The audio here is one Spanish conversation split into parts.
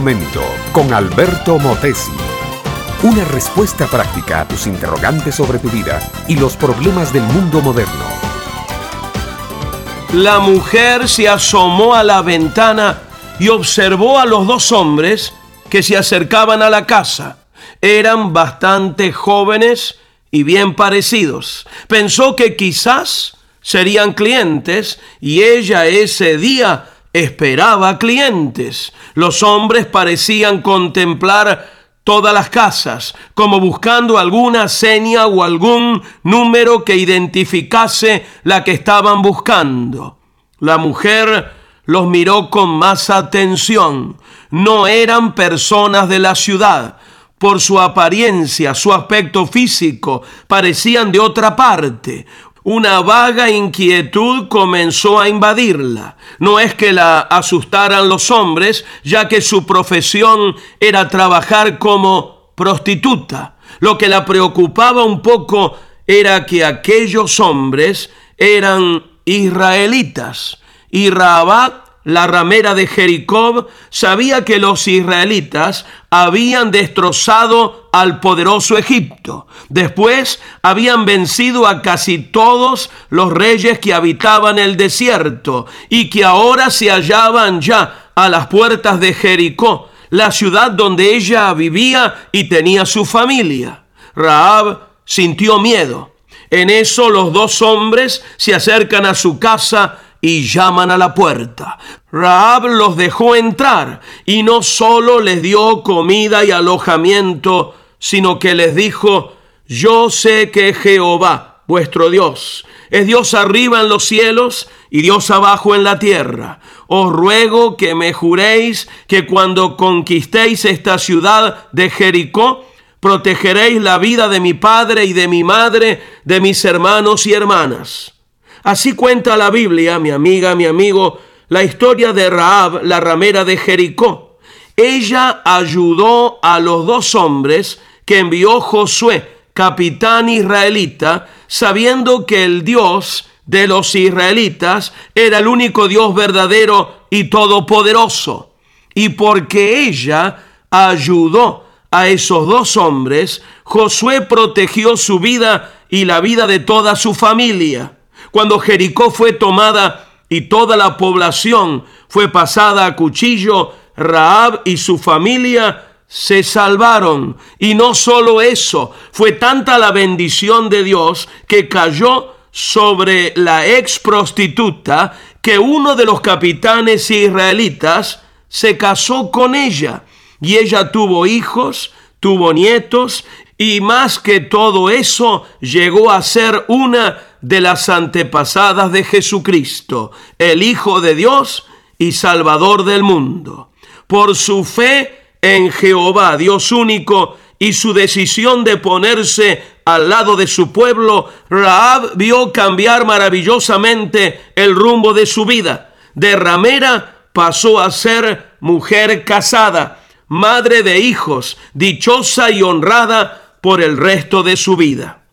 momento con Alberto Motesi. Una respuesta práctica a tus interrogantes sobre tu vida y los problemas del mundo moderno. La mujer se asomó a la ventana y observó a los dos hombres que se acercaban a la casa. Eran bastante jóvenes y bien parecidos. Pensó que quizás serían clientes y ella ese día esperaba clientes. Los hombres parecían contemplar todas las casas, como buscando alguna seña o algún número que identificase la que estaban buscando. La mujer los miró con más atención. No eran personas de la ciudad. Por su apariencia, su aspecto físico, parecían de otra parte. Una vaga inquietud comenzó a invadirla. No es que la asustaran los hombres, ya que su profesión era trabajar como prostituta. Lo que la preocupaba un poco era que aquellos hombres eran israelitas y Rabat la ramera de Jericó, sabía que los israelitas habían destrozado al poderoso Egipto. Después habían vencido a casi todos los reyes que habitaban el desierto y que ahora se hallaban ya a las puertas de Jericó, la ciudad donde ella vivía y tenía su familia. Raab sintió miedo. En eso los dos hombres se acercan a su casa y llaman a la puerta. Raab los dejó entrar y no solo les dio comida y alojamiento, sino que les dijo, yo sé que Jehová, vuestro Dios, es Dios arriba en los cielos y Dios abajo en la tierra. Os ruego que me juréis que cuando conquistéis esta ciudad de Jericó, protegeréis la vida de mi padre y de mi madre, de mis hermanos y hermanas. Así cuenta la Biblia, mi amiga, mi amigo, la historia de Raab, la ramera de Jericó. Ella ayudó a los dos hombres que envió Josué, capitán israelita, sabiendo que el Dios de los israelitas era el único Dios verdadero y todopoderoso. Y porque ella ayudó a esos dos hombres, Josué protegió su vida y la vida de toda su familia. Cuando Jericó fue tomada y toda la población fue pasada a cuchillo, Raab y su familia se salvaron. Y no solo eso, fue tanta la bendición de Dios que cayó sobre la ex prostituta que uno de los capitanes israelitas se casó con ella. Y ella tuvo hijos, tuvo nietos y más que todo eso llegó a ser una de las antepasadas de Jesucristo, el Hijo de Dios y Salvador del mundo. Por su fe en Jehová, Dios único, y su decisión de ponerse al lado de su pueblo, Raab vio cambiar maravillosamente el rumbo de su vida. De ramera pasó a ser mujer casada, madre de hijos, dichosa y honrada por el resto de su vida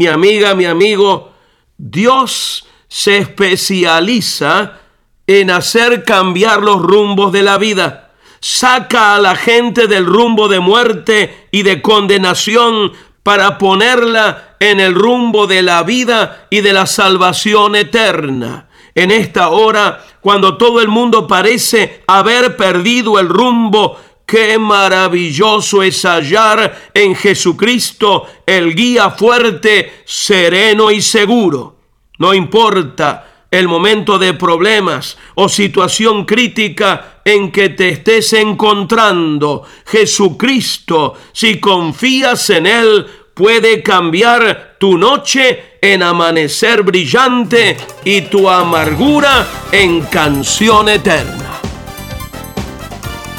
mi amiga, mi amigo, Dios se especializa en hacer cambiar los rumbos de la vida. Saca a la gente del rumbo de muerte y de condenación para ponerla en el rumbo de la vida y de la salvación eterna. En esta hora, cuando todo el mundo parece haber perdido el rumbo, Qué maravilloso es hallar en Jesucristo el guía fuerte, sereno y seguro. No importa el momento de problemas o situación crítica en que te estés encontrando. Jesucristo, si confías en Él, puede cambiar tu noche en amanecer brillante y tu amargura en canción eterna.